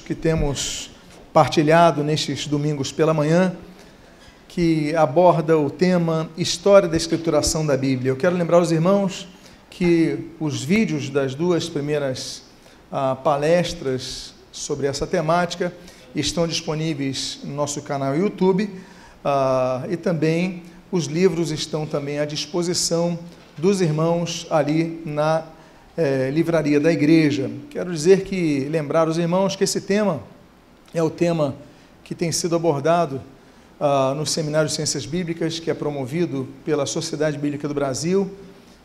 que temos partilhado nestes domingos pela manhã, que aborda o tema História da Escrituração da Bíblia. Eu quero lembrar os irmãos que os vídeos das duas primeiras ah, palestras sobre essa temática estão disponíveis no nosso canal YouTube ah, e também os livros estão também à disposição dos irmãos ali na eh, livraria da igreja. Quero dizer que, lembrar os irmãos que esse tema é o tema que tem sido abordado ah, no Seminário de Ciências Bíblicas, que é promovido pela Sociedade Bíblica do Brasil,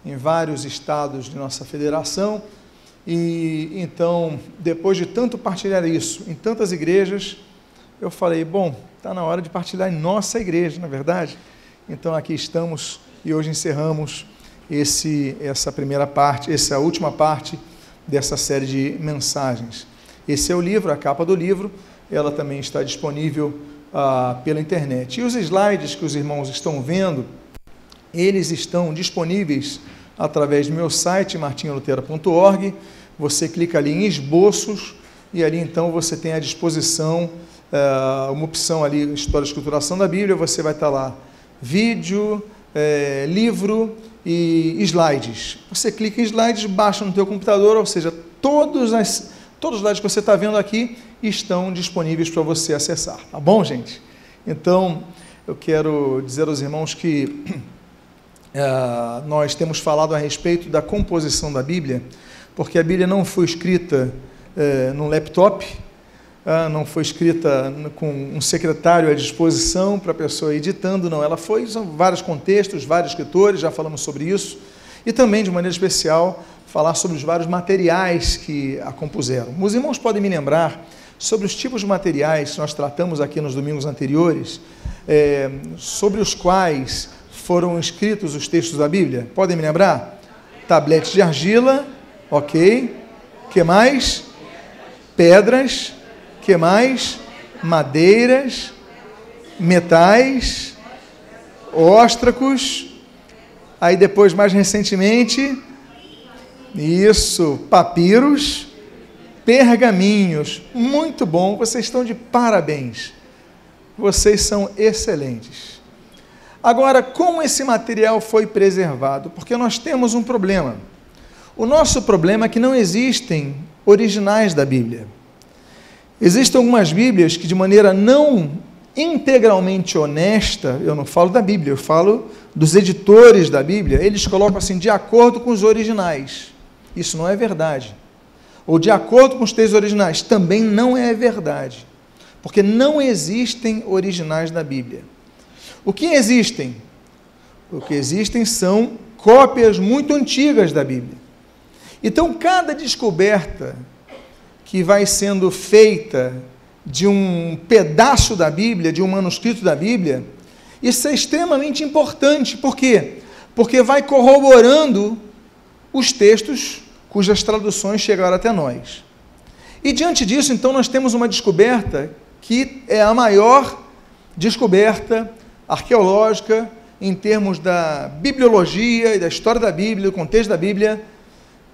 em vários estados de nossa federação. E então, depois de tanto partilhar isso em tantas igrejas, eu falei: bom, está na hora de partilhar em nossa igreja, na é verdade? Então, aqui estamos e hoje encerramos esse, essa primeira parte, essa última parte dessa série de mensagens. Esse é o livro, a capa do livro, ela também está disponível ah, pela internet. E os slides que os irmãos estão vendo, eles estão disponíveis através do meu site, martinholutera.org. Você clica ali em esboços e ali então você tem à disposição uh, uma opção ali, História e Escrituração da Bíblia, você vai estar lá, vídeo, é, livro e slides. Você clica em slides, baixa no teu computador, ou seja, todos, as, todos os slides que você está vendo aqui estão disponíveis para você acessar. Tá bom, gente? Então, eu quero dizer aos irmãos que uh, nós temos falado a respeito da composição da Bíblia, porque a Bíblia não foi escrita uh, num laptop, uh, não foi escrita com um secretário à disposição para a pessoa editando, não. Ela foi, são vários contextos, vários escritores, já falamos sobre isso, e também, de maneira especial, falar sobre os vários materiais que a compuseram. Os irmãos podem me lembrar sobre os tipos de materiais que nós tratamos aqui nos domingos anteriores, é, sobre os quais foram escritos os textos da Bíblia? Podem me lembrar? Tabletes de argila, ok. que mais? Pedras, que mais? Madeiras, metais, óstracos. Aí depois, mais recentemente, isso, papiros, pergaminhos. Muito bom, vocês estão de parabéns. Vocês são excelentes. Agora, como esse material foi preservado? Porque nós temos um problema. O nosso problema é que não existem originais da Bíblia. Existem algumas Bíblias que, de maneira não integralmente honesta, eu não falo da Bíblia, eu falo dos editores da Bíblia, eles colocam assim, de acordo com os originais. Isso não é verdade. Ou de acordo com os textos originais, também não é verdade. Porque não existem originais da Bíblia. O que existem? O que existem são cópias muito antigas da Bíblia. Então, cada descoberta que vai sendo feita de um pedaço da Bíblia, de um manuscrito da Bíblia, isso é extremamente importante. Por quê? Porque vai corroborando os textos cujas traduções chegaram até nós. E diante disso, então, nós temos uma descoberta que é a maior descoberta arqueológica, em termos da bibliologia e da história da Bíblia, do contexto da Bíblia,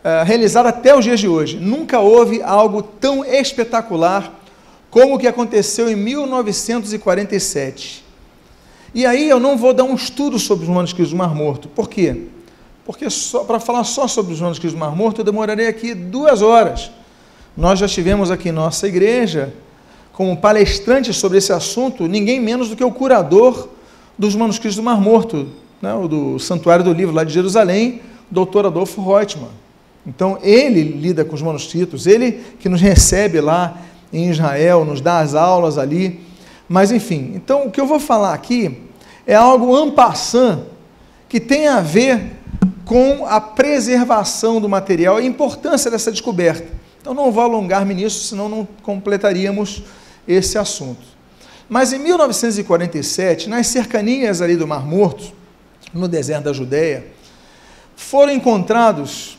uh, realizada até os dias de hoje. Nunca houve algo tão espetacular como o que aconteceu em 1947. E aí eu não vou dar um estudo sobre os manuscritos do Mar Morto. Por quê? Porque para falar só sobre os manuscritos do Mar Morto, eu demorarei aqui duas horas. Nós já tivemos aqui em nossa igreja, como palestrante sobre esse assunto, ninguém menos do que o curador dos manuscritos do Mar Morto, né, do Santuário do Livro lá de Jerusalém, doutor Adolfo Reutemann. Então, ele lida com os manuscritos, ele que nos recebe lá em Israel, nos dá as aulas ali. Mas, enfim, então o que eu vou falar aqui é algo ampassant que tem a ver com a preservação do material, a importância dessa descoberta. Então, não vou alongar-me nisso, senão não completaríamos esse assunto. Mas em 1947, nas cercanias ali do Mar Morto, no deserto da Judéia, foram encontrados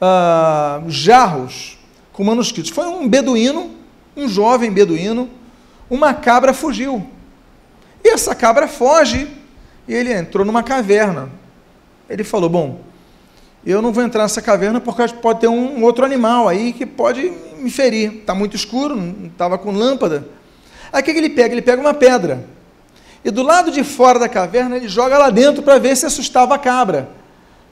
ah, jarros com manuscritos. Foi um beduíno, um jovem beduíno, uma cabra fugiu. E essa cabra foge e ele entrou numa caverna. Ele falou: Bom, eu não vou entrar nessa caverna porque pode ter um outro animal aí que pode me ferir. Está muito escuro, não estava com lâmpada. Aí o que, que ele pega? Ele pega uma pedra. E do lado de fora da caverna, ele joga lá dentro para ver se assustava a cabra.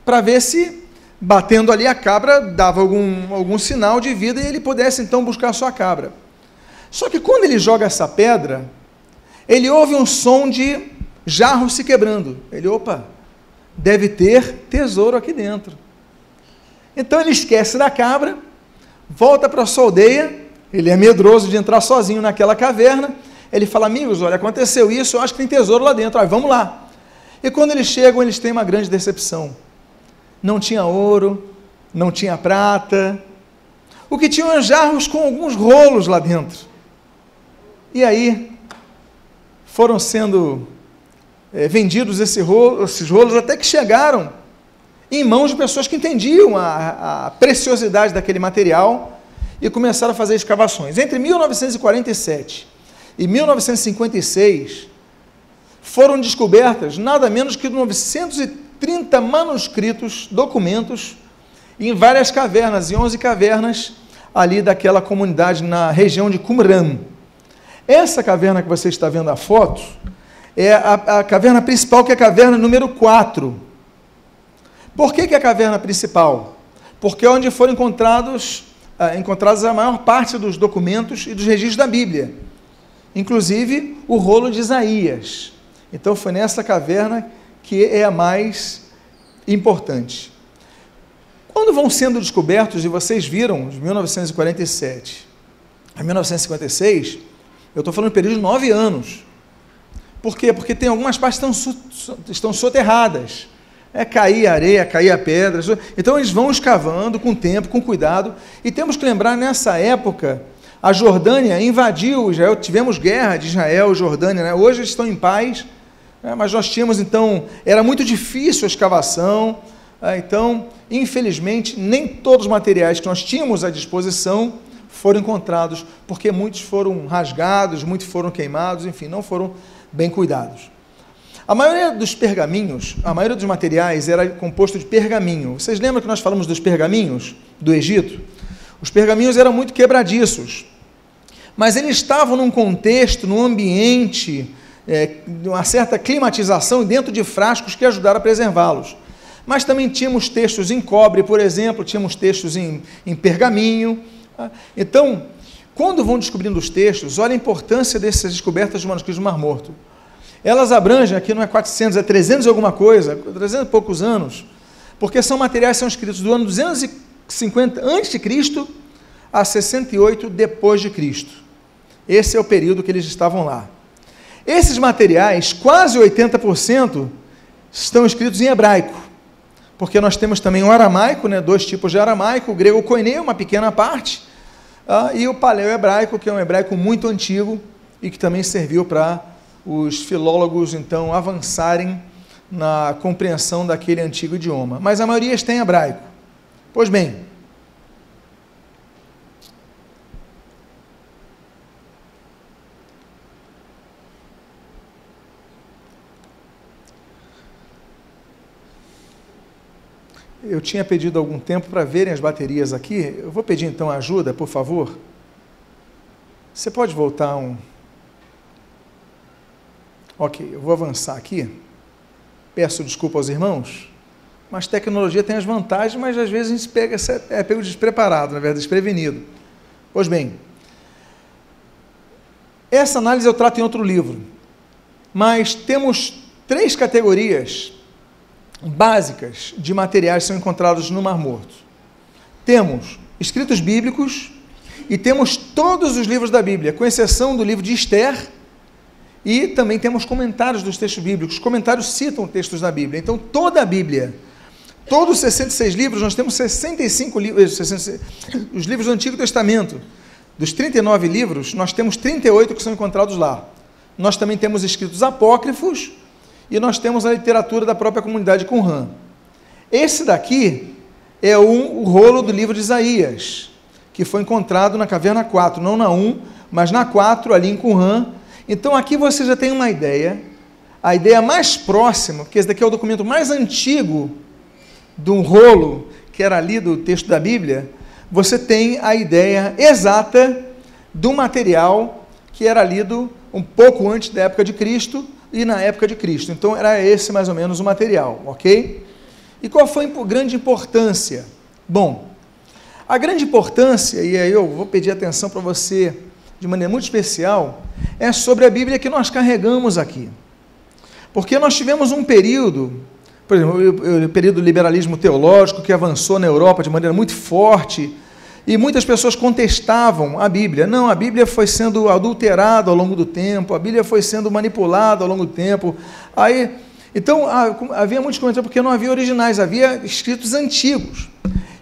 Para ver se, batendo ali, a cabra dava algum, algum sinal de vida e ele pudesse então buscar a sua cabra. Só que quando ele joga essa pedra, ele ouve um som de jarro se quebrando. Ele, opa, deve ter tesouro aqui dentro. Então ele esquece da cabra, volta para a sua aldeia, ele é medroso de entrar sozinho naquela caverna. Ele fala: Amigos, olha, aconteceu isso, eu acho que tem tesouro lá dentro, aí vamos lá. E quando eles chegam, eles têm uma grande decepção. Não tinha ouro, não tinha prata. O que tinham jarros com alguns rolos lá dentro. E aí foram sendo é, vendidos esse rolo, esses rolos até que chegaram em mãos de pessoas que entendiam a, a preciosidade daquele material e começaram a fazer escavações. Entre 1947 e 1956 foram descobertas nada menos que 930 manuscritos, documentos, em várias cavernas, em 11 cavernas ali daquela comunidade na região de Qumran. Essa caverna que você está vendo a foto é a, a caverna principal, que é a caverna número 4 por que, que é a caverna principal? Porque é onde foram encontrados, ah, encontrados a maior parte dos documentos e dos registros da Bíblia, inclusive o rolo de Isaías. Então foi nessa caverna que é a mais importante. Quando vão sendo descobertos, e vocês viram, de 1947 a 1956, eu estou falando de um período de nove anos. Por quê? Porque tem algumas partes que estão, estão soterradas. É cair areia, cair a pedra. Então eles vão escavando com tempo, com cuidado. E temos que lembrar, nessa época, a Jordânia invadiu Israel, tivemos guerra de Israel e Jordânia. Né? Hoje eles estão em paz, né? mas nós tínhamos então, era muito difícil a escavação. Né? Então, infelizmente, nem todos os materiais que nós tínhamos à disposição foram encontrados, porque muitos foram rasgados, muitos foram queimados, enfim, não foram bem cuidados. A maioria dos pergaminhos, a maioria dos materiais era composto de pergaminho. Vocês lembram que nós falamos dos pergaminhos do Egito? Os pergaminhos eram muito quebradiços, mas eles estavam num contexto, num ambiente, é, uma certa climatização dentro de frascos que ajudaram a preservá-los. Mas também tínhamos textos em cobre, por exemplo, tínhamos textos em, em pergaminho. Tá? Então, quando vão descobrindo os textos, olha a importância dessas descobertas de manuscritos do Mar Morto. Elas abrangem, aqui não é 400, é 300 e alguma coisa, 300 e poucos anos, porque são materiais que são escritos do ano 250 a.C. a 68 depois de Cristo. Esse é o período que eles estavam lá. Esses materiais, quase 80%, estão escritos em hebraico, porque nós temos também o aramaico, né, dois tipos de aramaico, o grego koine, uma pequena parte, uh, e o paleo-hebraico, que é um hebraico muito antigo e que também serviu para os filólogos então avançarem na compreensão daquele antigo idioma. Mas a maioria está em hebraico. Pois bem, eu tinha pedido algum tempo para verem as baterias aqui. Eu vou pedir então ajuda, por favor. Você pode voltar um, Ok, eu vou avançar aqui. Peço desculpa aos irmãos, mas tecnologia tem as vantagens, mas às vezes a gente pega, é pego despreparado, na verdade, desprevenido. Pois bem, essa análise eu trato em outro livro, mas temos três categorias básicas de materiais são encontrados no Mar Morto. Temos escritos bíblicos e temos todos os livros da Bíblia, com exceção do livro de Esther e também temos comentários dos textos bíblicos. Os comentários citam textos da Bíblia. Então, toda a Bíblia, todos os 66 livros, nós temos 65 livros, os livros do Antigo Testamento. Dos 39 livros, nós temos 38 que são encontrados lá. Nós também temos escritos apócrifos e nós temos a literatura da própria comunidade Qumran. Esse daqui é o rolo do livro de Isaías, que foi encontrado na caverna 4, não na 1, mas na 4, ali em Qumran, então aqui você já tem uma ideia, a ideia mais próxima, porque esse daqui é o documento mais antigo de um rolo que era ali do texto da Bíblia, você tem a ideia exata do material que era lido um pouco antes da época de Cristo e na época de Cristo. Então era esse mais ou menos o material, ok? E qual foi a grande importância? Bom, a grande importância, e aí eu vou pedir atenção para você de maneira muito especial, é sobre a Bíblia que nós carregamos aqui. Porque nós tivemos um período, por exemplo, o período do liberalismo teológico que avançou na Europa de maneira muito forte, e muitas pessoas contestavam a Bíblia. Não, a Bíblia foi sendo adulterada ao longo do tempo, a Bíblia foi sendo manipulada ao longo do tempo. Aí, então, havia muitos comentários porque não havia originais, havia escritos antigos.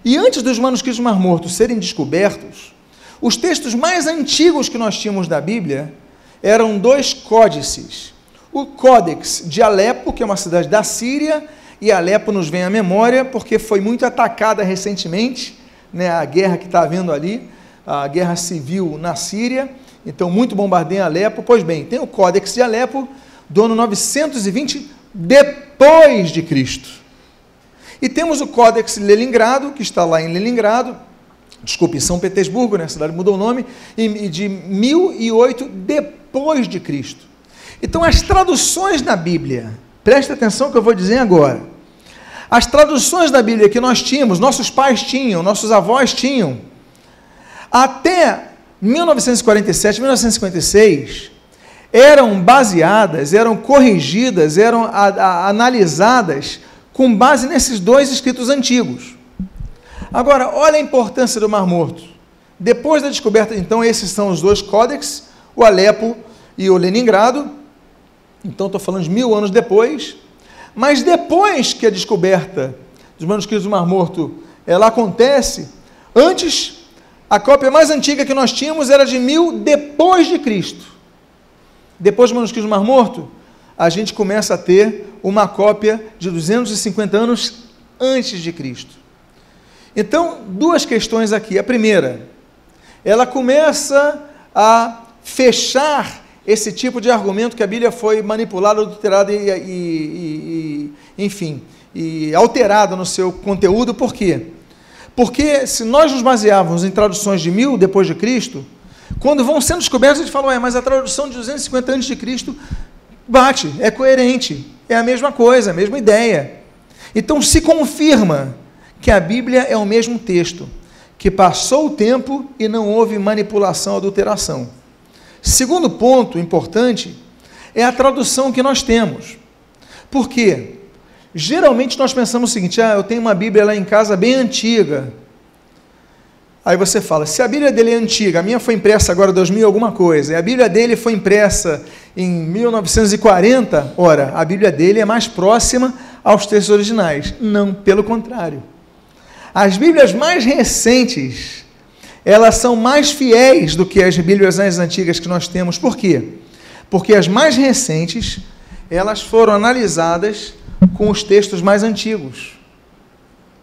E antes dos manuscritos Mar Morto serem descobertos, os textos mais antigos que nós tínhamos da Bíblia eram dois códices. O Códex de Alepo, que é uma cidade da Síria, e Alepo nos vem à memória porque foi muito atacada recentemente, né, a guerra que está havendo ali, a guerra civil na Síria, então muito bombardeio em Alepo. Pois bem, tem o Códex de Alepo do ano 920 depois de Cristo. E temos o Códex Leningrado, que está lá em Leningrado, desculpe, São Petersburgo, né, a cidade mudou o nome, de 1008 depois de Cristo. Então, as traduções na Bíblia, preste atenção que eu vou dizer agora. As traduções da Bíblia que nós tínhamos, nossos pais tinham, nossos avós tinham, até 1947, 1956, eram baseadas, eram corrigidas, eram a, a, analisadas com base nesses dois escritos antigos. Agora, olha a importância do Mar Morto. Depois da descoberta, então, esses são os dois códex, o Alepo e o Leningrado. Então, estou falando de mil anos depois. Mas depois que a descoberta dos manuscritos do Mar Morto ela acontece, antes, a cópia mais antiga que nós tínhamos era de mil depois de Cristo. Depois dos manuscritos do Mar Morto, a gente começa a ter uma cópia de 250 anos antes de Cristo. Então, duas questões aqui. A primeira, ela começa a fechar esse tipo de argumento que a Bíblia foi manipulada, adulterada e, e, e, enfim, e alterada no seu conteúdo. Por quê? Porque se nós nos baseávamos em traduções de mil depois de Cristo, quando vão sendo descobertas, a gente fala, ué, mas a tradução de 250 antes de Cristo bate, é coerente, é a mesma coisa, a mesma ideia. Então se confirma que a Bíblia é o mesmo texto, que passou o tempo e não houve manipulação, adulteração. Segundo ponto importante é a tradução que nós temos. Por quê? Geralmente nós pensamos o seguinte: ah, eu tenho uma Bíblia lá em casa bem antiga. Aí você fala, se a Bíblia dele é antiga, a minha foi impressa agora em 2000 alguma coisa, e a Bíblia dele foi impressa em 1940, ora, a Bíblia dele é mais próxima aos textos originais. Não, pelo contrário. As Bíblias mais recentes, elas são mais fiéis do que as Bíblias antigas que nós temos. Por quê? Porque as mais recentes, elas foram analisadas com os textos mais antigos,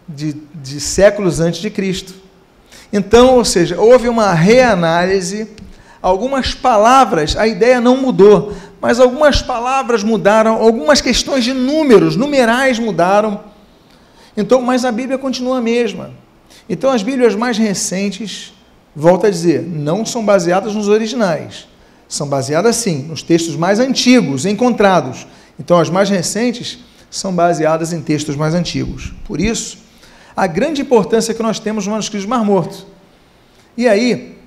de, de séculos antes de Cristo. Então, ou seja, houve uma reanálise, algumas palavras, a ideia não mudou, mas algumas palavras mudaram, algumas questões de números, numerais mudaram então, mas a Bíblia continua a mesma. Então, as Bíblias mais recentes, volta a dizer, não são baseadas nos originais. São baseadas, sim, nos textos mais antigos encontrados. Então, as mais recentes são baseadas em textos mais antigos. Por isso, a grande importância que nós temos no manuscrito do Mar Morto. E aí,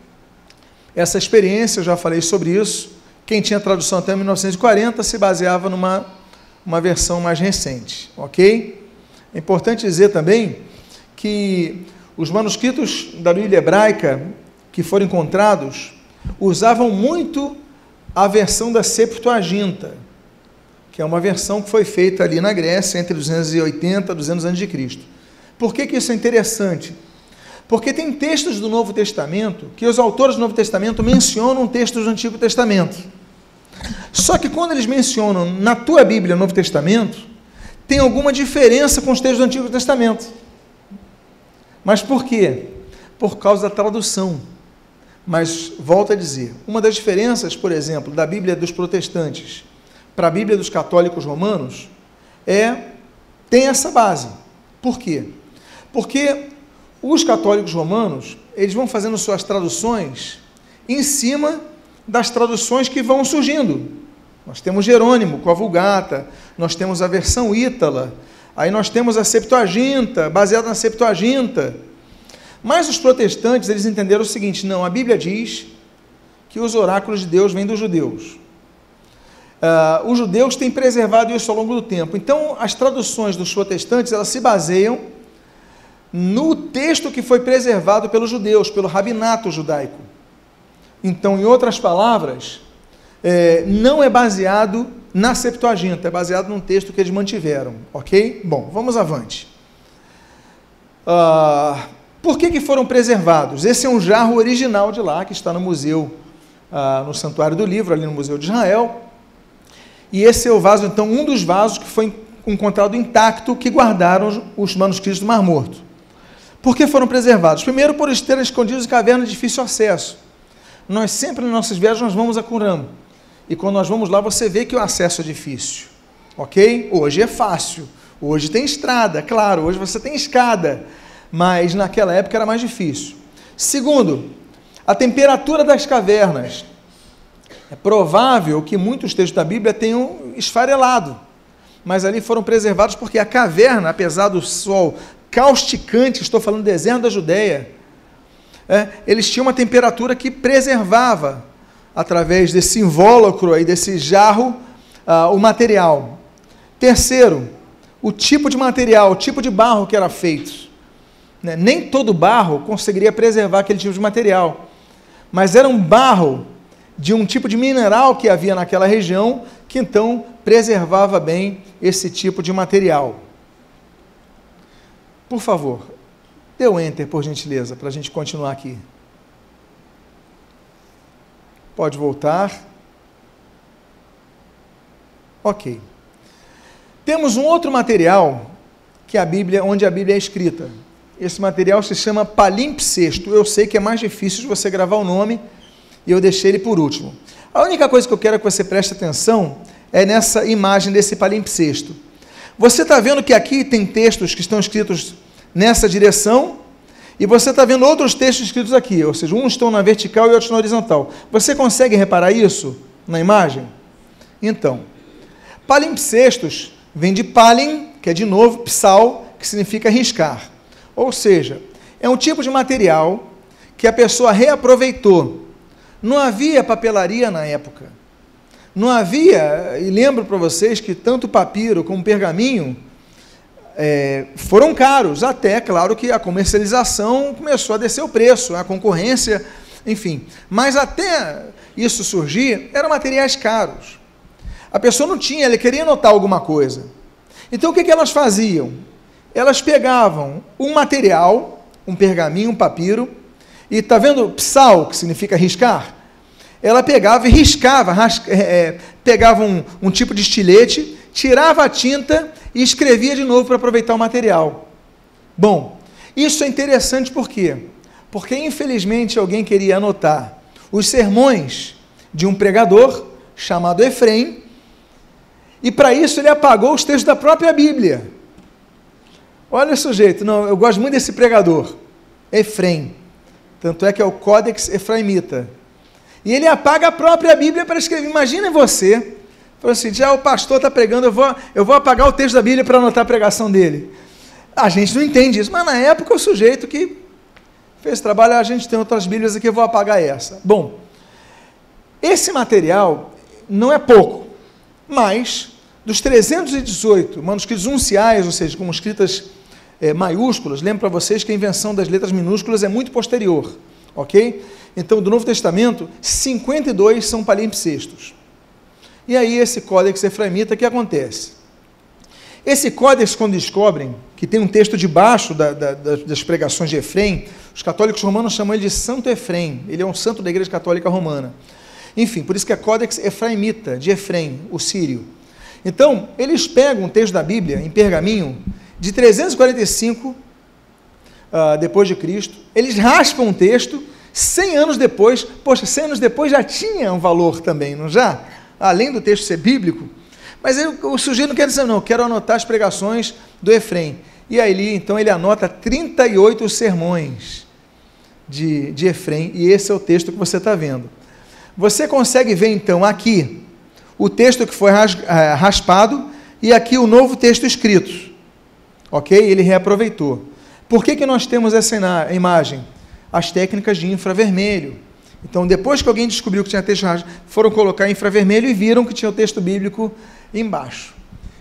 essa experiência, eu já falei sobre isso, quem tinha tradução até 1940 se baseava numa uma versão mais recente, ok? É importante dizer também que os manuscritos da Bíblia hebraica que foram encontrados usavam muito a versão da Septuaginta, que é uma versão que foi feita ali na Grécia entre 280 e 200 anos de Cristo. Por que, que isso é interessante? Porque tem textos do Novo Testamento que os autores do Novo Testamento mencionam textos do Antigo Testamento. Só que quando eles mencionam na tua Bíblia o Novo Testamento, tem alguma diferença com os textos do Antigo Testamento. Mas por quê? Por causa da tradução. Mas volto a dizer, uma das diferenças, por exemplo, da Bíblia dos protestantes para a Bíblia dos católicos romanos é tem essa base. Por quê? Porque os católicos romanos, eles vão fazendo suas traduções em cima das traduções que vão surgindo. Nós temos Jerônimo com a Vulgata, nós temos a versão Ítala, aí nós temos a Septuaginta, baseada na Septuaginta. Mas os protestantes, eles entenderam o seguinte: não, a Bíblia diz que os oráculos de Deus vêm dos judeus. Uh, os judeus têm preservado isso ao longo do tempo. Então, as traduções dos protestantes, elas se baseiam no texto que foi preservado pelos judeus, pelo rabinato judaico. Então, em outras palavras, é, não é baseado na Septuaginta, é baseado num texto que eles mantiveram, ok? Bom, vamos avante. Uh, por que, que foram preservados? Esse é um jarro original de lá, que está no museu, uh, no Santuário do Livro, ali no Museu de Israel. E esse é o vaso, então, um dos vasos que foi encontrado intacto, que guardaram os manuscritos do Mar Morto. Por que foram preservados? Primeiro, por estarem escondidos em cavernas de difícil acesso. Nós sempre, nas nossas viagens, nós vamos a Curam. E quando nós vamos lá, você vê que o acesso é difícil. Ok? Hoje é fácil. Hoje tem estrada, claro, hoje você tem escada. Mas naquela época era mais difícil. Segundo, a temperatura das cavernas. É provável que muitos textos da Bíblia tenham esfarelado, mas ali foram preservados porque a caverna, apesar do sol causticante, estou falando do deserto da Judéia, é, eles tinham uma temperatura que preservava, através desse invólucro aí, desse jarro, uh, o material. Terceiro, o tipo de material, o tipo de barro que era feito. Né? Nem todo barro conseguiria preservar aquele tipo de material, mas era um barro de um tipo de mineral que havia naquela região, que então preservava bem esse tipo de material. Por favor, dê o enter, por gentileza, para a gente continuar aqui. Pode voltar. Ok. Temos um outro material que a Bíblia, onde a Bíblia é escrita. Esse material se chama palimpsesto. Eu sei que é mais difícil de você gravar o nome, e eu deixei ele por último. A única coisa que eu quero que você preste atenção é nessa imagem desse palimpsesto. Você está vendo que aqui tem textos que estão escritos nessa direção e você está vendo outros textos escritos aqui, ou seja, uns estão na vertical e outros na horizontal. Você consegue reparar isso na imagem? Então, palimpsestos vem de palim, que é de novo psal, que significa riscar. Ou seja, é um tipo de material que a pessoa reaproveitou não havia papelaria na época. Não havia, e lembro para vocês que tanto papiro como pergaminho é, foram caros, até, claro, que a comercialização começou a descer o preço, a concorrência, enfim. Mas até isso surgir, eram materiais caros. A pessoa não tinha, ela queria anotar alguma coisa. Então o que, que elas faziam? Elas pegavam um material, um pergaminho, um papiro, e está vendo psal, que significa riscar? ela pegava e riscava, rasca, é, é, pegava um, um tipo de estilete, tirava a tinta e escrevia de novo para aproveitar o material. Bom, isso é interessante por quê? Porque infelizmente alguém queria anotar os sermões de um pregador chamado Efrem, e para isso ele apagou os textos da própria Bíblia. Olha o sujeito, não, eu gosto muito desse pregador, Efrem. Tanto é que é o Códex Efraimita. E ele apaga a própria Bíblia para escrever. Imagina você. Falou assim: já o pastor está pregando, eu vou, eu vou apagar o texto da Bíblia para anotar a pregação dele. A gente não entende isso, mas na época o sujeito que fez trabalho, a gente tem outras Bíblias aqui, eu vou apagar essa. Bom, esse material não é pouco, mas dos 318 manuscritos unciais, ou seja, com escritas é, maiúsculas, lembro para vocês que a invenção das letras minúsculas é muito posterior, ok? Então, do Novo Testamento, 52 são palimpsestos. E aí, esse códex efraimita, o que acontece? Esse códex, quando descobrem que tem um texto debaixo da, da, das pregações de Efrem, os católicos romanos chamam ele de Santo Efrem, ele é um santo da Igreja Católica Romana. Enfim, por isso que é Códex Efraimita, de Efrem, o sírio. Então, eles pegam um texto da Bíblia, em pergaminho, de 345 uh, ah, depois de Cristo, eles raspam um texto 100 anos depois, poxa, 100 anos depois já tinha um valor também, não já? Além do texto ser bíblico. Mas aí, o sujeito não quer dizer, não, quero anotar as pregações do Efrem. E aí, então, ele anota 38 sermões de, de Efrem, e esse é o texto que você está vendo. Você consegue ver, então, aqui o texto que foi eh, raspado e aqui o novo texto escrito. Ok? Ele reaproveitou. Por que, que nós temos essa imagem? As técnicas de infravermelho. Então, depois que alguém descobriu que tinha texto raspado, foram colocar infravermelho e viram que tinha o texto bíblico embaixo.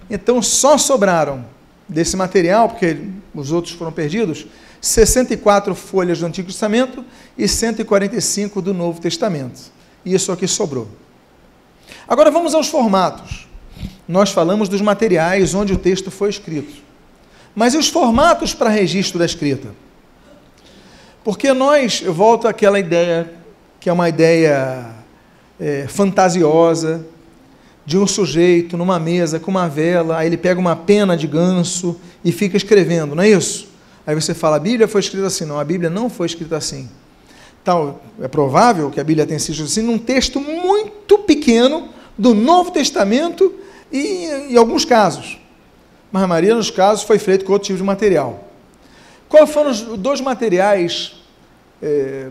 Então, só sobraram desse material, porque os outros foram perdidos, 64 folhas do Antigo Testamento e 145 do Novo Testamento. Isso aqui sobrou. Agora vamos aos formatos. Nós falamos dos materiais onde o texto foi escrito. Mas e os formatos para registro da escrita? Porque nós, eu volto àquela ideia, que é uma ideia é, fantasiosa, de um sujeito numa mesa com uma vela, aí ele pega uma pena de ganso e fica escrevendo, não é isso? Aí você fala, a Bíblia foi escrita assim. Não, a Bíblia não foi escrita assim. Então, é provável que a Bíblia tenha sido assim num texto muito pequeno do Novo Testamento e em alguns casos. Mas a maioria dos casos foi feito com outro tipo de material. Quais foram os dois materiais é,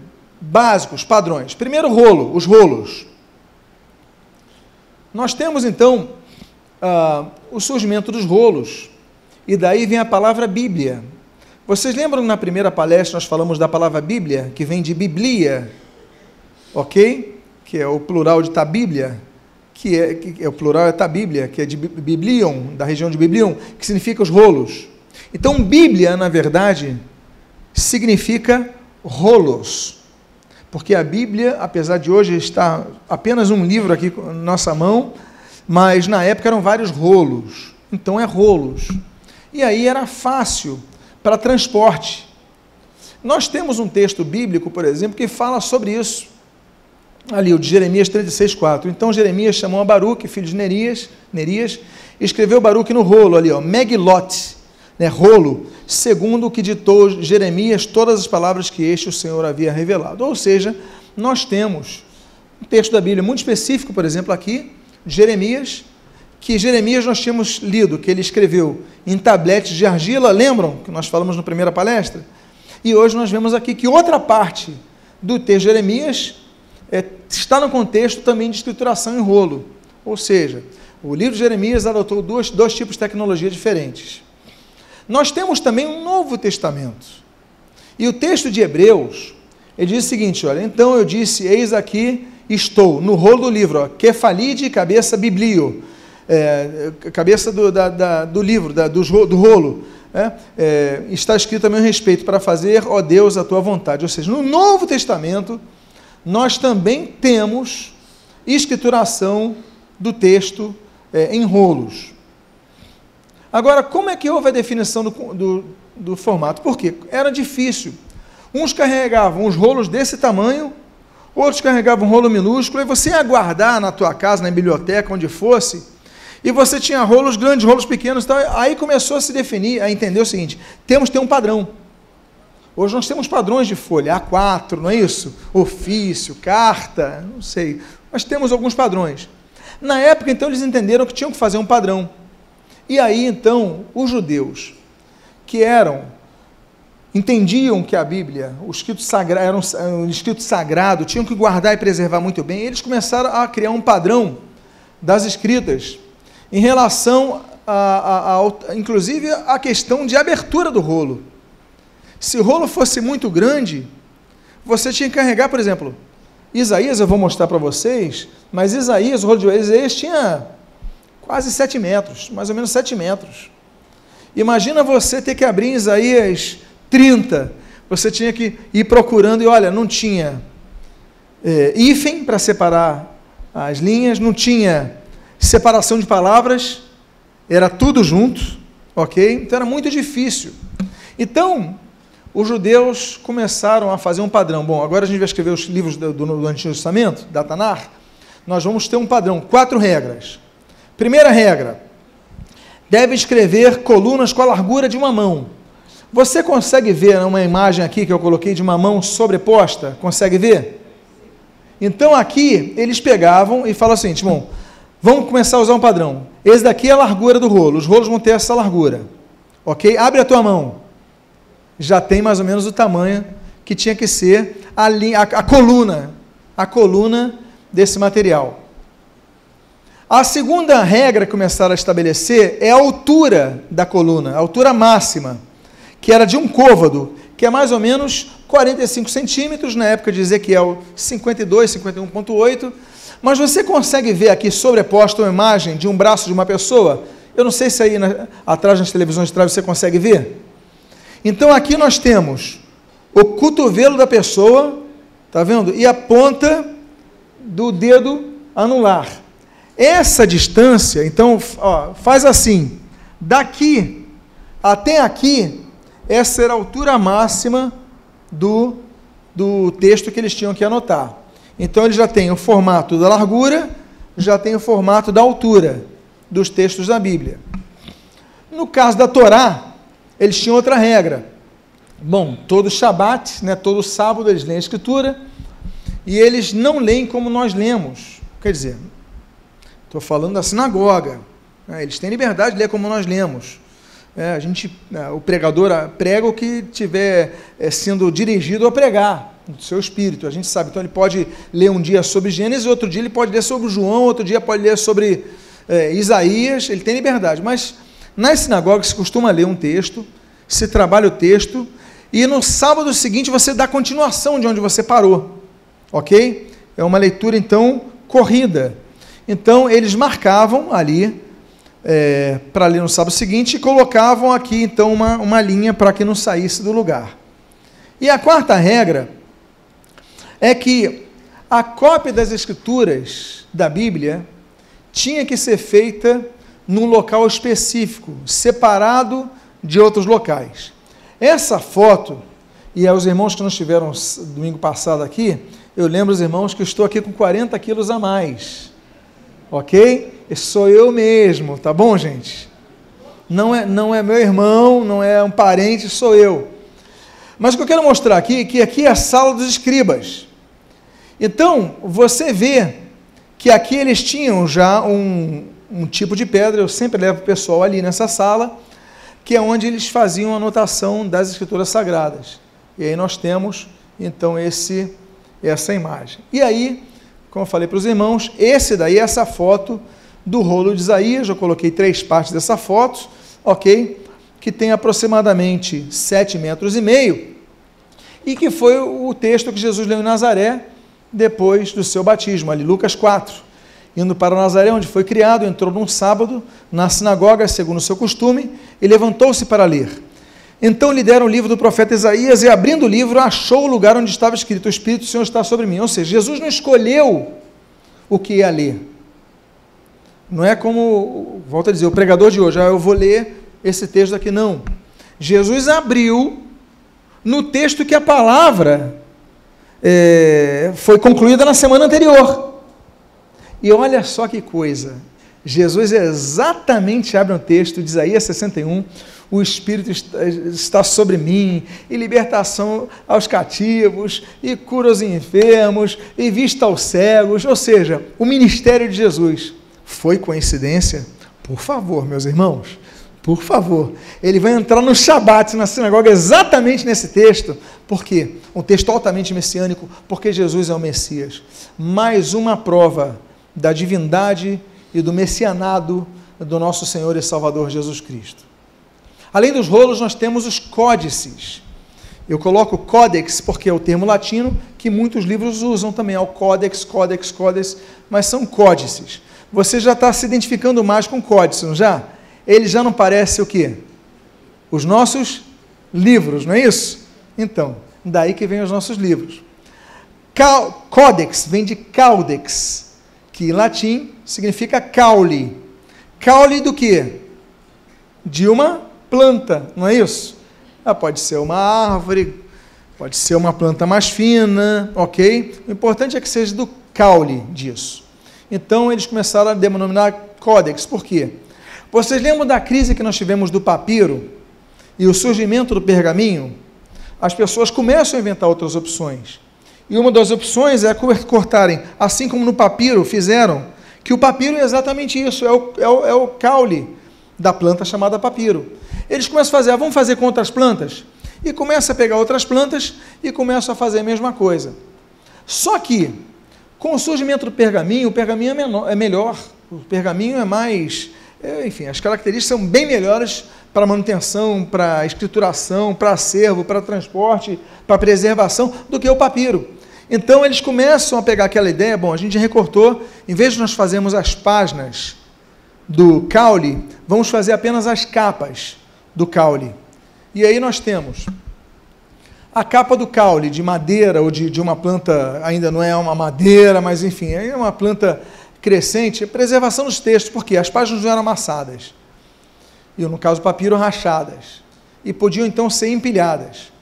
básicos, padrões? Primeiro, rolo, os rolos. Nós temos então ah, o surgimento dos rolos, e daí vem a palavra Bíblia. Vocês lembram na primeira palestra nós falamos da palavra Bíblia, que vem de Biblia, ok? Que é o plural de Tabíblia, que é, que é o plural é Tabíblia, que é de Biblion, da região de Biblion, que significa os rolos. Então, Bíblia, na verdade, significa rolos. Porque a Bíblia, apesar de hoje estar apenas um livro aqui na nossa mão, mas na época eram vários rolos. Então é rolos. E aí era fácil para transporte. Nós temos um texto bíblico, por exemplo, que fala sobre isso. Ali, o de Jeremias 36,4. Então Jeremias chamou a Baruque, filho de Nerias, Nerias escreveu Baruque no rolo ali, ó, Megilot, né, rolo, segundo o que ditou Jeremias todas as palavras que este o Senhor havia revelado. Ou seja, nós temos um texto da Bíblia muito específico, por exemplo, aqui, Jeremias, que Jeremias nós tínhamos lido, que ele escreveu em tabletes de argila, lembram que nós falamos na primeira palestra? E hoje nós vemos aqui que outra parte do texto de Jeremias é, está no contexto também de escrituração em rolo. Ou seja, o livro de Jeremias adotou dois, dois tipos de tecnologia diferentes. Nós temos também um Novo Testamento. E o texto de Hebreus, ele diz o seguinte: olha, então eu disse, eis aqui estou, no rolo do livro, ó, kefalide, cabeça biblio é, cabeça do, da, da, do livro, da, do, do, rolo, é, é, está escrito também a respeito, para fazer, ó Deus, a tua vontade. Ou seja, no Novo Testamento, nós também temos escrituração do texto é, em rolos. Agora, como é que houve a definição do, do, do formato? Por quê? Era difícil. Uns carregavam os rolos desse tamanho, outros carregavam um rolo minúsculo, e você ia aguardar na tua casa, na biblioteca, onde fosse, e você tinha rolos grandes, rolos pequenos. Então, aí começou a se definir, a entender o seguinte: temos que ter um padrão. Hoje nós temos padrões de folha, A4, não é isso? Ofício, carta, não sei. Nós temos alguns padrões. Na época, então, eles entenderam que tinham que fazer um padrão. E aí, então, os judeus, que eram, entendiam que a Bíblia, o escrito sagrado, era um escrito sagrado, tinham que guardar e preservar muito bem, eles começaram a criar um padrão das escritas em relação a, a, a, inclusive a questão de abertura do rolo. Se o rolo fosse muito grande, você tinha que carregar, por exemplo, Isaías, eu vou mostrar para vocês, mas Isaías, o rolo de Isaías tinha quase 7 metros, mais ou menos 7 metros. Imagina você ter que abrir Isaías 30, você tinha que ir procurando, e olha, não tinha é, hífen para separar as linhas, não tinha separação de palavras, era tudo junto, ok? Então era muito difícil. Então, os judeus começaram a fazer um padrão. Bom, agora a gente vai escrever os livros do, do, do Antigo Testamento, da Tanar. Nós vamos ter um padrão, quatro regras. Primeira regra: deve escrever colunas com a largura de uma mão. Você consegue ver uma imagem aqui que eu coloquei de uma mão sobreposta? Consegue ver? Então aqui eles pegavam e falavam assim, bom, Vamos começar a usar um padrão. Esse daqui é a largura do rolo. Os rolos vão ter essa largura. Ok? Abre a tua mão. Já tem mais ou menos o tamanho que tinha que ser a, a, a coluna, a coluna desse material. A segunda regra que começaram a estabelecer é a altura da coluna, a altura máxima, que era de um côvado, que é mais ou menos 45 centímetros, na época de Ezequiel 52, 51,8. Mas você consegue ver aqui sobreposta uma imagem de um braço de uma pessoa? Eu não sei se aí na, atrás nas televisões de trás você consegue ver. Então aqui nós temos o cotovelo da pessoa, tá vendo? E a ponta do dedo anular. Essa distância, então, ó, faz assim: daqui até aqui, essa era a altura máxima do, do texto que eles tinham que anotar. Então, ele já tem o formato da largura, já tem o formato da altura dos textos da Bíblia. No caso da Torá, eles tinham outra regra. Bom, todo Shabat, né, todo sábado eles leem a Escritura e eles não leem como nós lemos. Quer dizer, estou falando da sinagoga. Né, eles têm liberdade de ler como nós lemos. É, a gente, é, o pregador prega o que tiver é, sendo dirigido a pregar, do seu espírito. A gente sabe. Então ele pode ler um dia sobre Gênesis, outro dia ele pode ler sobre João, outro dia pode ler sobre é, Isaías. Ele tem liberdade. Mas nas sinagogas se costuma ler um texto, se trabalha o texto, e no sábado seguinte você dá continuação de onde você parou. Ok? É uma leitura então corrida. Então eles marcavam ali é, para ler no sábado seguinte e colocavam aqui então uma, uma linha para que não saísse do lugar. E a quarta regra é que a cópia das escrituras da Bíblia tinha que ser feita num local específico, separado de outros locais. Essa foto, e aos irmãos que não estiveram domingo passado aqui, eu lembro os irmãos que estou aqui com 40 quilos a mais. Ok? sou eu mesmo, tá bom, gente? Não é, não é meu irmão, não é um parente, sou eu. Mas o que eu quero mostrar aqui é que aqui é a sala dos escribas. Então, você vê que aqui eles tinham já um, um tipo de pedra, eu sempre levo o pessoal ali nessa sala, que é onde eles faziam anotação das escrituras sagradas. E aí nós temos, então, esse essa imagem. E aí, como eu falei para os irmãos, esse daí, essa foto do rolo de Isaías, eu coloquei três partes dessa foto, ok? Que tem aproximadamente sete metros e meio, e que foi o texto que Jesus leu em Nazaré depois do seu batismo, ali Lucas 4. Indo para Nazaré, onde foi criado, entrou num sábado na sinagoga, segundo o seu costume, e levantou-se para ler. Então lhe deram o livro do profeta Isaías, e abrindo o livro, achou o lugar onde estava escrito: O Espírito do Senhor está sobre mim. Ou seja, Jesus não escolheu o que ia ler. Não é como, volta a dizer, o pregador de hoje, ah, eu vou ler esse texto aqui, não. Jesus abriu no texto que a palavra é, foi concluída na semana anterior. E olha só que coisa, Jesus exatamente abre um texto de Isaías 61, o Espírito está sobre mim, e libertação aos cativos, e cura aos enfermos, e vista aos cegos, ou seja, o ministério de Jesus foi coincidência? Por favor, meus irmãos, por favor. Ele vai entrar no Shabat, na sinagoga, exatamente nesse texto. Por quê? Um texto altamente messiânico, porque Jesus é o Messias. Mais uma prova da divindade e do messianado do nosso Senhor e Salvador Jesus Cristo. Além dos rolos, nós temos os códices. Eu coloco códex porque é o termo latino que muitos livros usam também, é o códex, códex, códex, mas são códices você já está se identificando mais com códice, não já? Ele já não parece o quê? Os nossos livros, não é isso? Então, daí que vem os nossos livros. Cal, códex vem de caudex, que em latim significa caule. Caule do quê? De uma planta, não é isso? Ah, pode ser uma árvore, pode ser uma planta mais fina, ok? O importante é que seja do caule disso. Então eles começaram a denominar códex. Por quê? Vocês lembram da crise que nós tivemos do papiro e o surgimento do pergaminho? As pessoas começam a inventar outras opções. E uma das opções é cortarem, assim como no papiro fizeram, que o papiro é exatamente isso, é o, é o, é o caule da planta chamada papiro. Eles começam a fazer, ah, vamos fazer com outras plantas? E começa a pegar outras plantas e começam a fazer a mesma coisa. Só que, com o surgimento do pergaminho, o pergaminho é, menor, é melhor, o pergaminho é mais, é, enfim, as características são bem melhores para manutenção, para escrituração, para acervo, para transporte, para preservação, do que o papiro. Então eles começam a pegar aquela ideia, bom, a gente recortou, em vez de nós fazermos as páginas do caule, vamos fazer apenas as capas do caule. E aí nós temos a capa do caule de madeira ou de, de uma planta, ainda não é uma madeira, mas enfim, é uma planta crescente, preservação dos textos, porque as páginas não eram amassadas e no caso papiro rachadas, e podiam então ser empilhadas.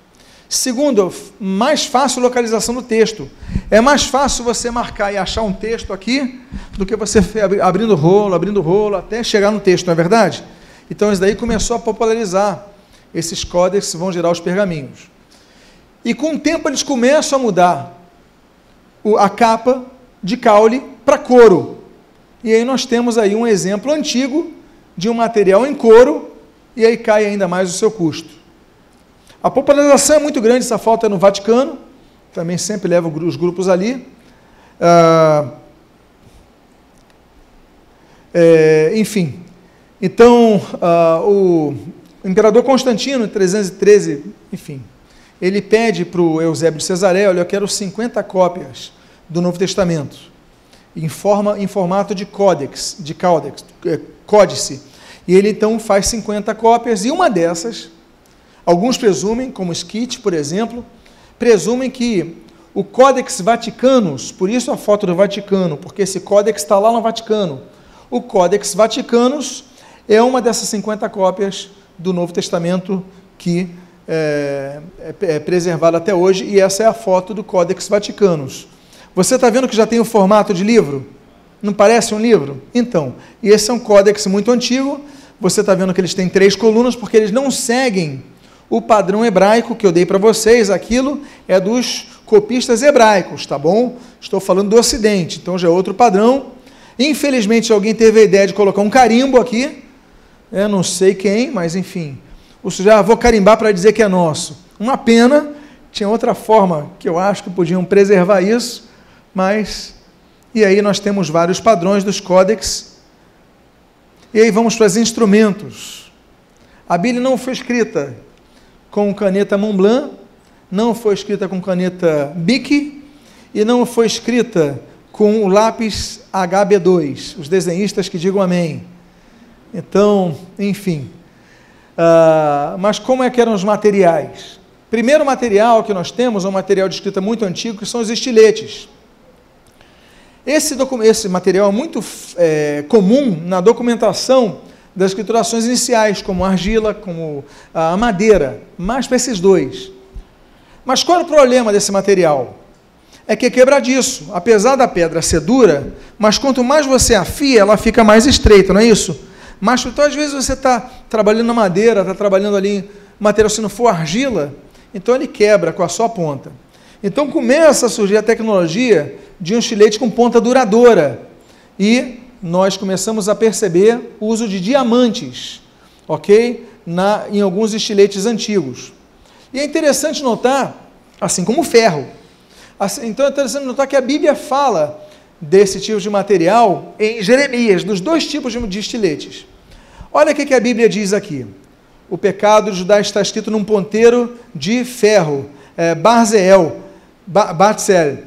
Segundo, mais fácil localização do texto. É mais fácil você marcar e achar um texto aqui do que você abrindo rolo, abrindo rolo, até chegar no texto, não é verdade? Então isso daí começou a popularizar. Esses códex vão gerar os pergaminhos. E com o tempo eles começam a mudar a capa de caule para couro. E aí nós temos aí um exemplo antigo de um material em couro e aí cai ainda mais o seu custo. A popularização é muito grande, essa falta é no Vaticano, também sempre leva os grupos ali. Ah, é, enfim, então ah, o imperador Constantino, em 313, enfim, ele pede para o Eusébio de Cesaré, olha, eu quero 50 cópias do Novo Testamento, em, forma, em formato de códex, de códex, é, códice. E ele então faz 50 cópias, e uma dessas, alguns presumem, como Skit, por exemplo, presumem que o Codex Vaticanus, por isso a foto do Vaticano, porque esse Codex está lá no Vaticano. O Codex Vaticanus é uma dessas 50 cópias do Novo Testamento que é, é, é preservada até hoje, e essa é a foto do Codex Vaticanus. Você está vendo que já tem o formato de livro? Não parece um livro? Então, esse é um códex muito antigo. Você está vendo que eles têm três colunas, porque eles não seguem o padrão hebraico que eu dei para vocês. Aquilo é dos copistas hebraicos, tá bom? Estou falando do Ocidente, então já é outro padrão. Infelizmente, alguém teve a ideia de colocar um carimbo aqui. Eu não sei quem, mas enfim. Já vou carimbar para dizer que é nosso. Uma pena. Tinha outra forma que eu acho que podiam preservar isso, mas e aí nós temos vários padrões dos códex. E aí vamos para os instrumentos. A Bíblia não foi escrita com caneta Montblanc, não foi escrita com caneta Bic e não foi escrita com o lápis HB2. Os desenhistas que digam amém. Então, enfim. Uh, mas como é que eram os materiais? Primeiro material que nós temos é um material de escrita muito antigo, que são os estiletes. Esse, esse material é muito é, comum na documentação das escriturações iniciais, como argila, como a madeira, mais para esses dois. Mas qual é o problema desse material? É que é quebradiço. Apesar da pedra ser dura, mas quanto mais você afia, ela fica mais estreita, não é isso? Mas então, às vezes, você está trabalhando na madeira, está trabalhando ali material, se não for argila, então ele quebra com a sua ponta. Então começa a surgir a tecnologia de um estilete com ponta duradoura. E nós começamos a perceber o uso de diamantes, ok? Na, em alguns estiletes antigos. E é interessante notar, assim como o ferro. Assim, então é interessante notar que a Bíblia fala desse tipo de material em Jeremias, dos dois tipos de estiletes. Olha o que a Bíblia diz aqui. O pecado de Judá está escrito num ponteiro de ferro, é, Barzeel, Batzel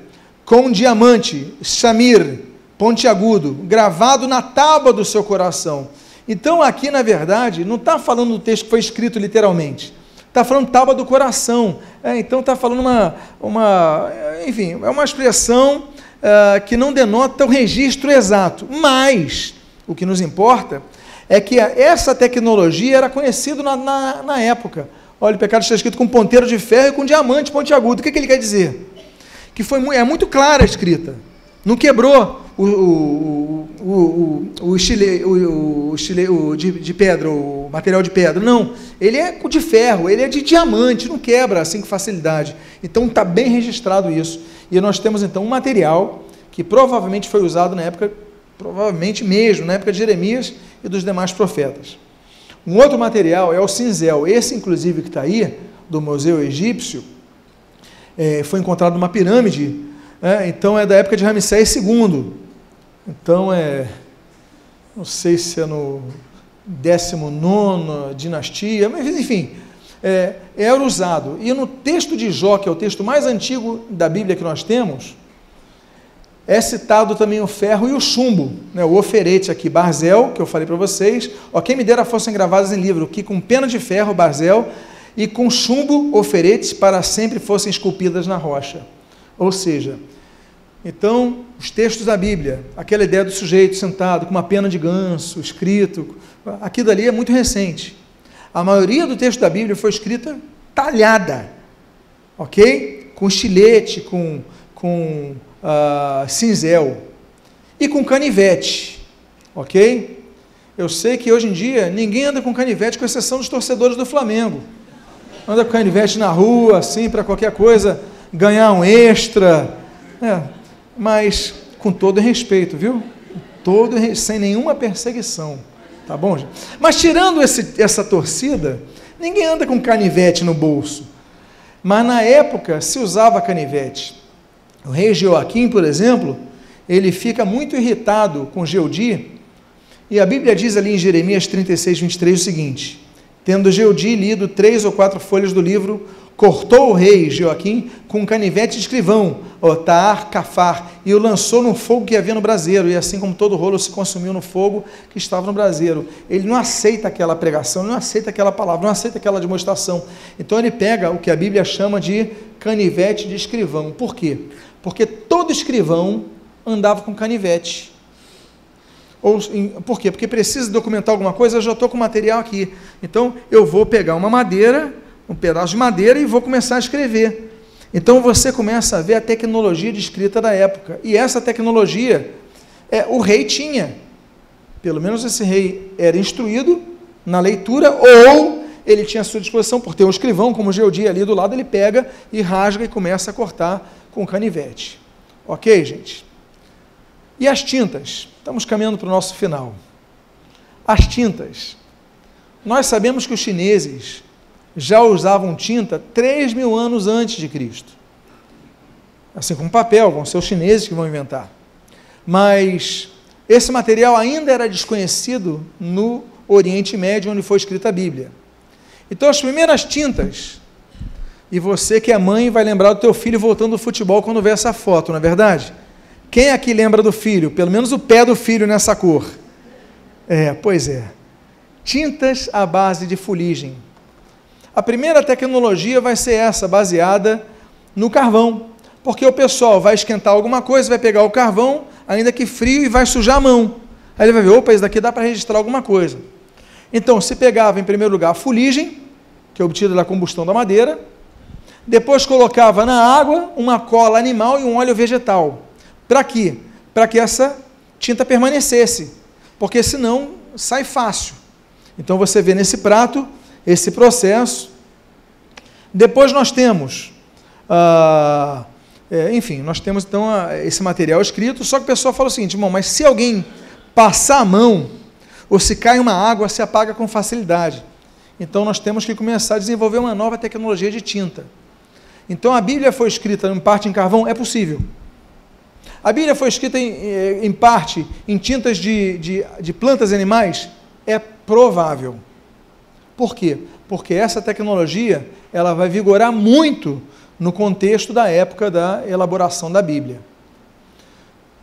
com diamante, Shamir, pontiagudo, gravado na tábua do seu coração. Então, aqui, na verdade, não está falando do texto que foi escrito literalmente. Está falando tábua do coração. É, então, está falando uma, uma. Enfim, é uma expressão uh, que não denota o registro exato. Mas, o que nos importa é que essa tecnologia era conhecida na, na, na época. Olha, o pecado está escrito com ponteiro de ferro e com diamante pontiagudo. O que, que ele quer dizer? que foi, é muito clara a escrita. Não quebrou o, o, o, o, estile, o, o, estile, o de, de, pedra, o material de pedra. Não, ele é de ferro, ele é de diamante, não quebra assim com facilidade. Então está bem registrado isso. E nós temos então um material que provavelmente foi usado na época, provavelmente mesmo, na época de Jeremias e dos demais profetas. Um outro material é o cinzel. Esse, inclusive, que está aí, do Museu Egípcio, é, foi encontrado numa pirâmide. É, então é da época de Ramsés II. Então é. Não sei se é no 19 dinastia, mas enfim, é, era usado. E no texto de Jó, que é o texto mais antigo da Bíblia que nós temos, é citado também o ferro e o chumbo, né, o oferete aqui, barzel, que eu falei para vocês, ó, quem me dera fossem gravadas em livro, que com pena de ferro, barzel, e com chumbo, oferetes, para sempre fossem esculpidas na rocha. Ou seja, então, os textos da Bíblia, aquela ideia do sujeito sentado com uma pena de ganso, escrito, aquilo ali é muito recente. A maioria do texto da Bíblia foi escrita talhada, ok? Com estilete, com, com uh, cinzel e com canivete, ok? Eu sei que hoje em dia ninguém anda com canivete, com exceção dos torcedores do Flamengo. Anda com canivete na rua, assim, para qualquer coisa, ganhar um extra. É, mas com todo respeito, viu? Todo, sem nenhuma perseguição. Tá bom, gente? Mas tirando esse, essa torcida, ninguém anda com canivete no bolso. Mas na época se usava canivete. O rei Joaquim, por exemplo, ele fica muito irritado com Geudi, e a Bíblia diz ali em Jeremias 36, 23 o seguinte: Tendo Geudi lido três ou quatro folhas do livro, cortou o rei Joaquim com um canivete de escrivão, Otar, Cafar, e o lançou no fogo que havia no braseiro, e assim como todo o rolo se consumiu no fogo que estava no braseiro. Ele não aceita aquela pregação, não aceita aquela palavra, não aceita aquela demonstração. Então ele pega o que a Bíblia chama de canivete de escrivão. Por quê? Porque todo escrivão andava com canivete. Ou, por quê? Porque precisa documentar alguma coisa, eu já estou com material aqui. Então, eu vou pegar uma madeira, um pedaço de madeira e vou começar a escrever. Então, você começa a ver a tecnologia de escrita da época. E essa tecnologia, é, o rei tinha. Pelo menos esse rei era instruído na leitura, ou ele tinha à sua disposição, por ter um escrivão, como o Geodia ali do lado, ele pega e rasga e começa a cortar com canivete. Ok, gente? E as tintas? Estamos caminhando para o nosso final. As tintas. Nós sabemos que os chineses já usavam tinta 3 mil anos antes de Cristo. Assim como papel, vão ser os chineses que vão inventar. Mas esse material ainda era desconhecido no Oriente Médio, onde foi escrita a Bíblia. Então, as primeiras tintas e você que é mãe vai lembrar do teu filho voltando do futebol quando vê essa foto, não é verdade? Quem aqui lembra do filho? Pelo menos o pé do filho nessa cor. É, pois é. Tintas à base de fuligem. A primeira tecnologia vai ser essa, baseada no carvão. Porque o pessoal vai esquentar alguma coisa, vai pegar o carvão, ainda que frio, e vai sujar a mão. Aí ele vai ver, opa, isso daqui dá para registrar alguma coisa. Então, se pegava em primeiro lugar a fuligem, que é obtida da combustão da madeira, depois colocava na água uma cola animal e um óleo vegetal. Para quê? Para que essa tinta permanecesse, porque senão sai fácil. Então você vê nesse prato esse processo. Depois nós temos, ah, é, enfim, nós temos então esse material escrito, só que o pessoal fala o seguinte, irmão, mas se alguém passar a mão, ou se cai uma água, se apaga com facilidade. Então nós temos que começar a desenvolver uma nova tecnologia de tinta. Então a Bíblia foi escrita em parte em carvão? É possível. A Bíblia foi escrita em, eh, em parte em tintas de, de, de plantas e animais? É provável. Por quê? Porque essa tecnologia ela vai vigorar muito no contexto da época da elaboração da Bíblia.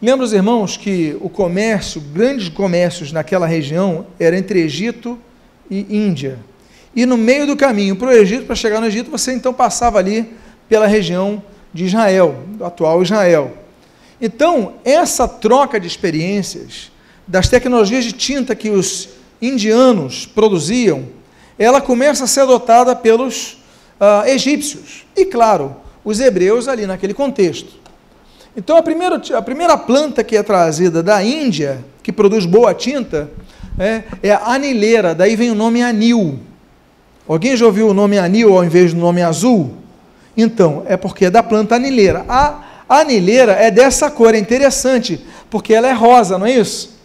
Lembra os irmãos que o comércio, grandes comércios naquela região, era entre Egito e Índia. E no meio do caminho para o Egito, para chegar no Egito, você então passava ali pela região de Israel, do atual Israel. Então, essa troca de experiências, das tecnologias de tinta que os indianos produziam, ela começa a ser adotada pelos uh, egípcios e, claro, os hebreus ali naquele contexto. Então, a primeira, a primeira planta que é trazida da Índia, que produz boa tinta, é, é a anileira, daí vem o nome anil. Alguém já ouviu o nome anil ao invés do nome azul? Então, é porque é da planta anileira. A anileira é dessa cor, é interessante, porque ela é rosa, não é isso?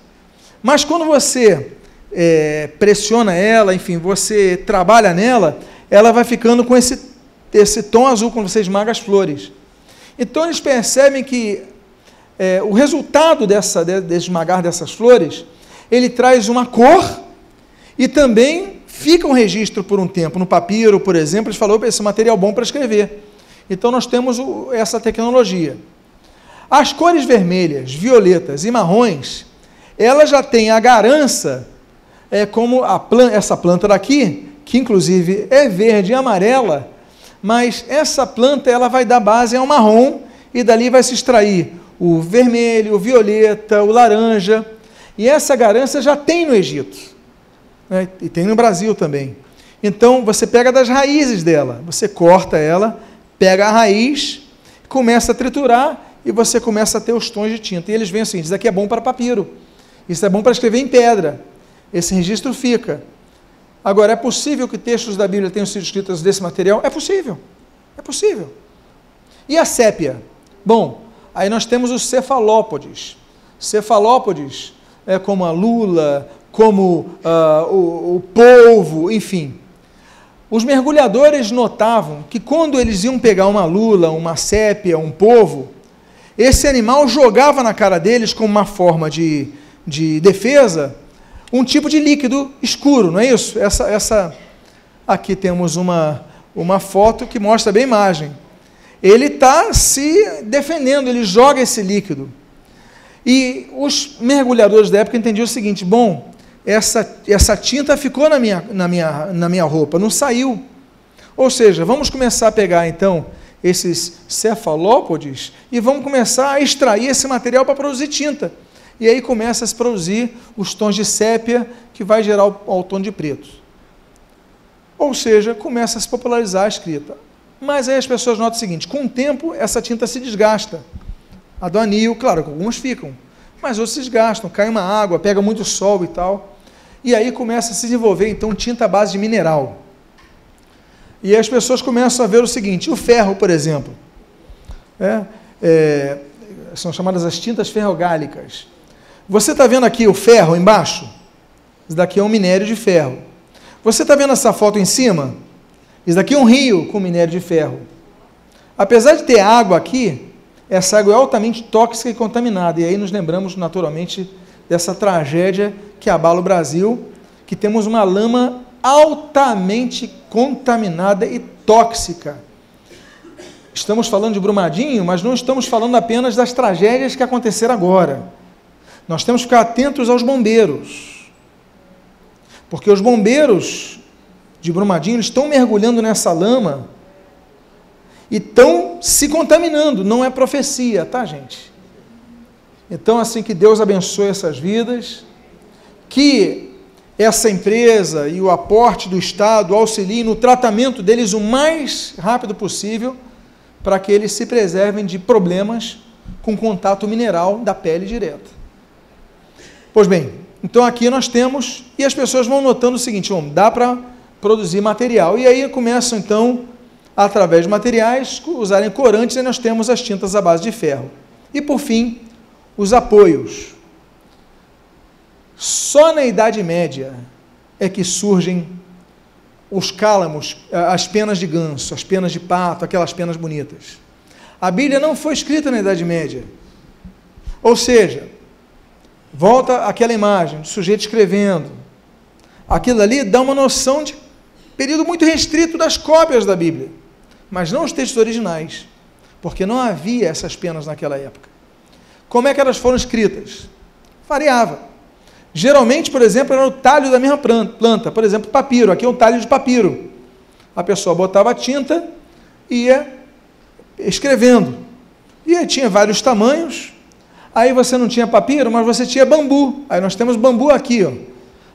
Mas quando você é, pressiona ela, enfim, você trabalha nela, ela vai ficando com esse, esse tom azul quando você esmaga as flores. Então eles percebem que é, o resultado dessa, de, de esmagar dessas flores, ele traz uma cor e também fica um registro por um tempo. No papiro, por exemplo, eles falaram, esse material é bom para escrever. Então nós temos o, essa tecnologia. As cores vermelhas, violetas e marrons, elas já têm a garança, é, como a plan essa planta daqui, que inclusive é verde e amarela, mas essa planta ela vai dar base ao marrom e dali vai se extrair o vermelho, o violeta, o laranja. E essa garança já tem no Egito. Né? E tem no Brasil também. Então você pega das raízes dela, você corta ela, pega a raiz, começa a triturar e você começa a ter os tons de tinta. E eles veem assim: isso aqui é bom para papiro, isso é bom para escrever em pedra. Esse registro fica. Agora, é possível que textos da Bíblia tenham sido escritos desse material? É possível. É possível. E a sépia? Bom, aí nós temos os cefalópodes. Cefalópodes é como a lula, como uh, o, o polvo, enfim. Os mergulhadores notavam que quando eles iam pegar uma lula, uma sépia, um polvo, esse animal jogava na cara deles como uma forma de, de defesa um tipo de líquido escuro, não é isso? Essa, essa aqui temos uma, uma foto que mostra bem a imagem. Ele está se defendendo, ele joga esse líquido. E os mergulhadores da época entendiam o seguinte: bom, essa, essa tinta ficou na minha, na, minha, na minha roupa, não saiu. Ou seja, vamos começar a pegar então esses cefalópodes e vamos começar a extrair esse material para produzir tinta. E aí começa a se produzir os tons de sépia, que vai gerar o, o tom de preto. Ou seja, começa a se popularizar a escrita. Mas aí as pessoas notam o seguinte: com o tempo, essa tinta se desgasta. A do anil, claro, algumas ficam, mas outras se desgastam, cai uma água, pega muito sol e tal. E aí começa a se desenvolver, então, tinta base de mineral. E as pessoas começam a ver o seguinte: o ferro, por exemplo, é, é, são chamadas as tintas ferrogálicas. Você está vendo aqui o ferro embaixo? Isso daqui é um minério de ferro. Você está vendo essa foto em cima? Isso daqui é um rio com minério de ferro. Apesar de ter água aqui, essa água é altamente tóxica e contaminada. E aí nos lembramos naturalmente dessa tragédia que abala o Brasil, que temos uma lama altamente contaminada e tóxica. Estamos falando de Brumadinho, mas não estamos falando apenas das tragédias que aconteceram agora. Nós temos que ficar atentos aos bombeiros. Porque os bombeiros de Brumadinho estão mergulhando nessa lama e estão se contaminando. Não é profecia, tá, gente? Então, assim, que Deus abençoe essas vidas, que essa empresa e o aporte do Estado auxiliem no tratamento deles o mais rápido possível, para que eles se preservem de problemas com contato mineral da pele direta. Pois bem, então aqui nós temos, e as pessoas vão notando o seguinte: bom, dá para produzir material. E aí começam então, através de materiais, usarem corantes, e nós temos as tintas à base de ferro. E por fim, os apoios. Só na Idade Média é que surgem os cálamos, as penas de ganso, as penas de pato, aquelas penas bonitas. A Bíblia não foi escrita na Idade Média. Ou seja, volta aquela imagem do sujeito escrevendo. Aquilo ali dá uma noção de período muito restrito das cópias da Bíblia, mas não os textos originais, porque não havia essas penas naquela época. Como é que elas foram escritas? Variava. Geralmente, por exemplo, era o talho da mesma planta, por exemplo, papiro. Aqui é um talho de papiro. A pessoa botava tinta e ia escrevendo. E aí tinha vários tamanhos. Aí você não tinha papiro, mas você tinha bambu. Aí nós temos bambu aqui, ó.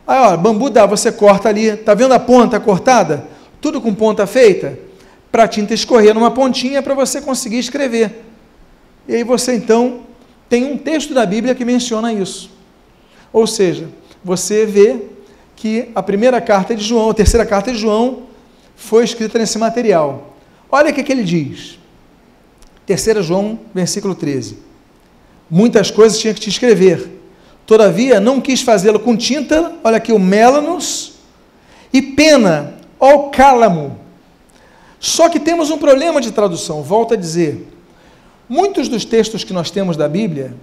Aí, ó, bambu dá, você corta ali, tá vendo a ponta cortada? Tudo com ponta feita, para a tinta escorrer numa pontinha para você conseguir escrever. E aí você então tem um texto da Bíblia que menciona isso. Ou seja, você vê que a primeira carta de João, a terceira carta de João, foi escrita nesse material. Olha o que, que ele diz. 3 João, versículo 13. Muitas coisas tinha que te escrever Todavia, não quis fazê-lo com tinta, olha aqui o mélanos, e pena, ou cálamo. Só que temos um problema de tradução, volto a dizer. Muitos dos textos que nós temos da Bíblia,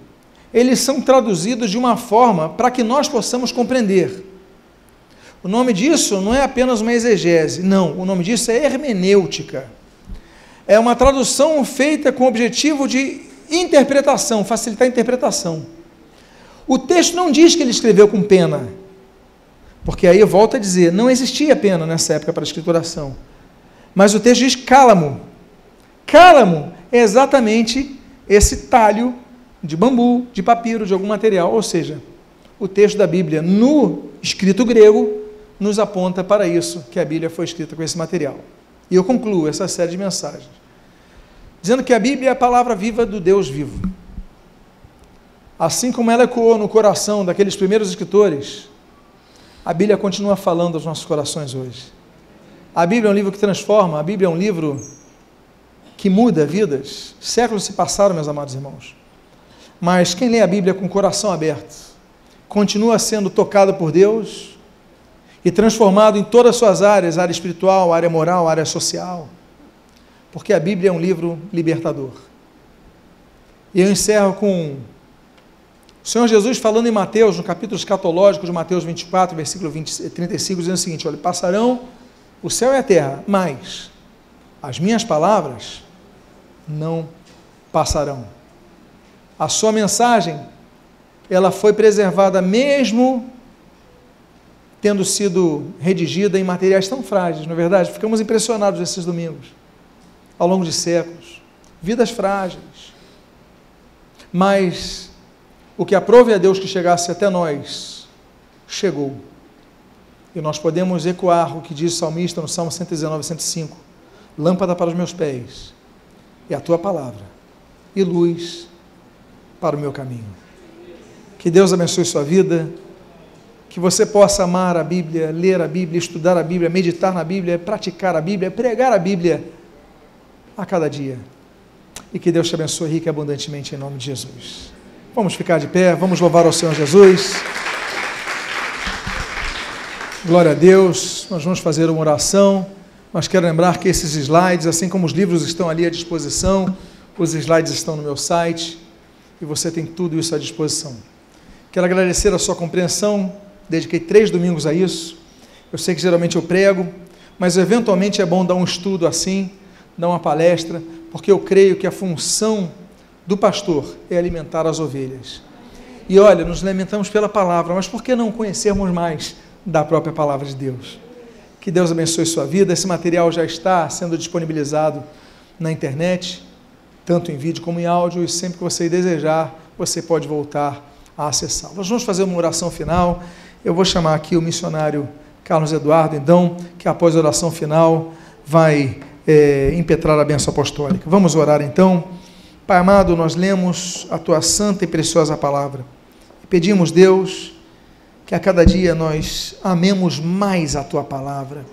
eles são traduzidos de uma forma para que nós possamos compreender. O nome disso não é apenas uma exegese, não, o nome disso é hermenêutica. É uma tradução feita com o objetivo de interpretação, facilitar a interpretação. O texto não diz que ele escreveu com pena, porque aí eu volto a dizer, não existia pena nessa época para a escrituração. Mas o texto diz cálamo. Cálamo é exatamente esse talho de bambu, de papiro, de algum material, ou seja, o texto da Bíblia no escrito grego nos aponta para isso, que a Bíblia foi escrita com esse material. E eu concluo essa série de mensagens, dizendo que a Bíblia é a palavra viva do Deus vivo. Assim como ela ecoou no coração daqueles primeiros escritores, a Bíblia continua falando aos nossos corações hoje. A Bíblia é um livro que transforma, a Bíblia é um livro que muda vidas. Séculos se passaram, meus amados irmãos. Mas quem lê a Bíblia com o coração aberto, continua sendo tocado por Deus e transformado em todas as suas áreas, área espiritual, área moral, área social. Porque a Bíblia é um livro libertador. E eu encerro com o Senhor Jesus falando em Mateus, no capítulo escatológico de Mateus 24, versículo 20, 35, dizendo o seguinte: olha, passarão o céu e a terra, mas as minhas palavras não passarão. A sua mensagem, ela foi preservada mesmo tendo sido redigida em materiais tão frágeis, não é verdade? Ficamos impressionados esses domingos, ao longo de séculos. Vidas frágeis. Mas o que aprove a Deus que chegasse até nós, chegou. E nós podemos ecoar o que diz o salmista no Salmo 119, 105. Lâmpada para os meus pés é a tua palavra e luz para o meu caminho. Que Deus abençoe sua vida, que você possa amar a Bíblia, ler a Bíblia, estudar a Bíblia, meditar na Bíblia, praticar a Bíblia, pregar a Bíblia a cada dia. E que Deus te abençoe rica e abundantemente em nome de Jesus. Vamos ficar de pé, vamos louvar ao Senhor Jesus. Glória a Deus, nós vamos fazer uma oração, mas quero lembrar que esses slides, assim como os livros estão ali à disposição, os slides estão no meu site e você tem tudo isso à disposição. Quero agradecer a sua compreensão, dediquei três domingos a isso. Eu sei que geralmente eu prego, mas eventualmente é bom dar um estudo assim, dar uma palestra, porque eu creio que a função do pastor é alimentar as ovelhas. E olha, nos lamentamos pela palavra, mas por que não conhecermos mais da própria palavra de Deus? Que Deus abençoe sua vida. Esse material já está sendo disponibilizado na internet, tanto em vídeo como em áudio, e sempre que você desejar, você pode voltar a acessá-lo. Nós vamos fazer uma oração final. Eu vou chamar aqui o missionário Carlos Eduardo, então, que após a oração final vai é, impetrar a benção apostólica. Vamos orar então. Pai amado, nós lemos a tua santa e preciosa palavra e pedimos, Deus, que a cada dia nós amemos mais a tua palavra,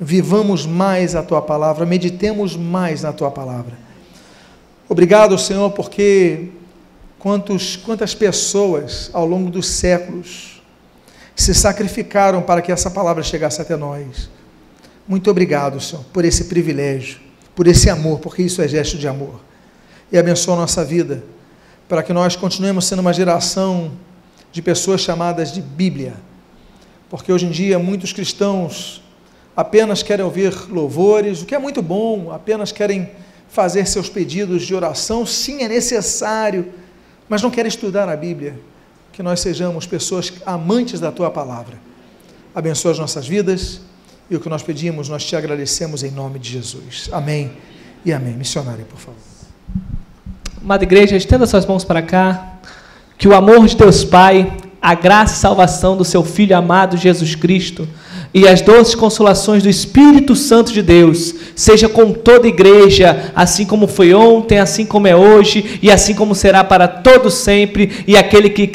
vivamos mais a tua palavra, meditemos mais na tua palavra. Obrigado, Senhor, porque quantos, quantas pessoas ao longo dos séculos se sacrificaram para que essa palavra chegasse até nós. Muito obrigado, Senhor, por esse privilégio, por esse amor, porque isso é gesto de amor e abençoa a nossa vida, para que nós continuemos sendo uma geração de pessoas chamadas de Bíblia. Porque hoje em dia muitos cristãos apenas querem ouvir louvores, o que é muito bom, apenas querem fazer seus pedidos de oração, sim, é necessário, mas não querem estudar a Bíblia. Que nós sejamos pessoas amantes da tua palavra. Abençoa as nossas vidas e o que nós pedimos, nós te agradecemos em nome de Jesus. Amém e amém. Missionário, por favor. Amada igreja, estenda suas mãos para cá. Que o amor de Deus Pai, a graça e salvação do seu Filho amado Jesus Cristo e as doces consolações do Espírito Santo de Deus seja com toda a igreja, assim como foi ontem, assim como é hoje e assim como será para todo sempre. E aquele que